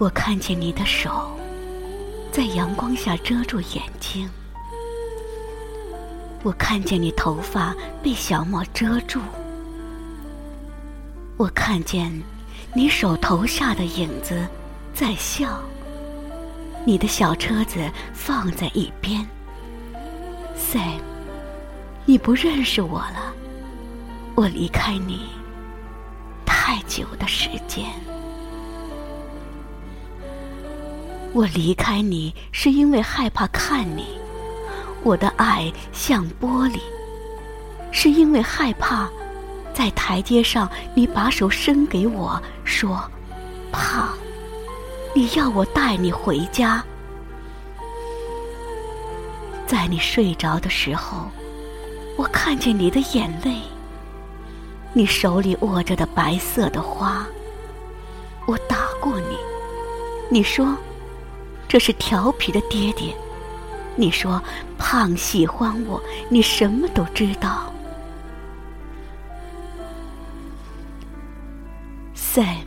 我看见你的手在阳光下遮住眼睛，我看见你头发被小帽遮住，我看见你手头下的影子在笑。你的小车子放在一边，Sam，你不认识我了。我离开你太久的时间。我离开你是因为害怕看你，我的爱像玻璃，是因为害怕在台阶上你把手伸给我说，怕你要我带你回家，在你睡着的时候，我看见你的眼泪，你手里握着的白色的花，我打过你，你说。这是调皮的爹爹，你说胖喜欢我，你什么都知道。Sam，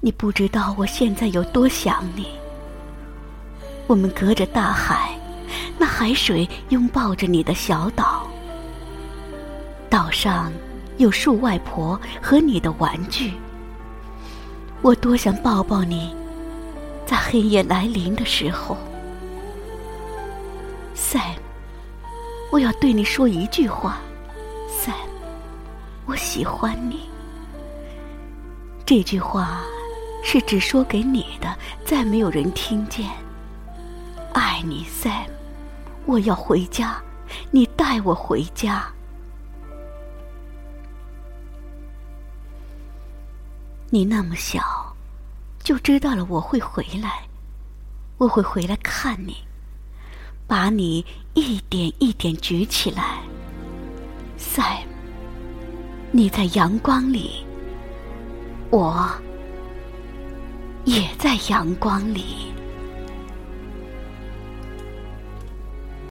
你不知道我现在有多想你。我们隔着大海，那海水拥抱着你的小岛，岛上有树外婆和你的玩具。我多想抱抱你。在黑夜来临的时候，Sam，我要对你说一句话，Sam，我喜欢你。这句话是只说给你的，再没有人听见。爱你，Sam，我要回家，你带我回家。你那么小。就知道了，我会回来，我会回来看你，把你一点一点举起来。在你在阳光里，我也在阳光里。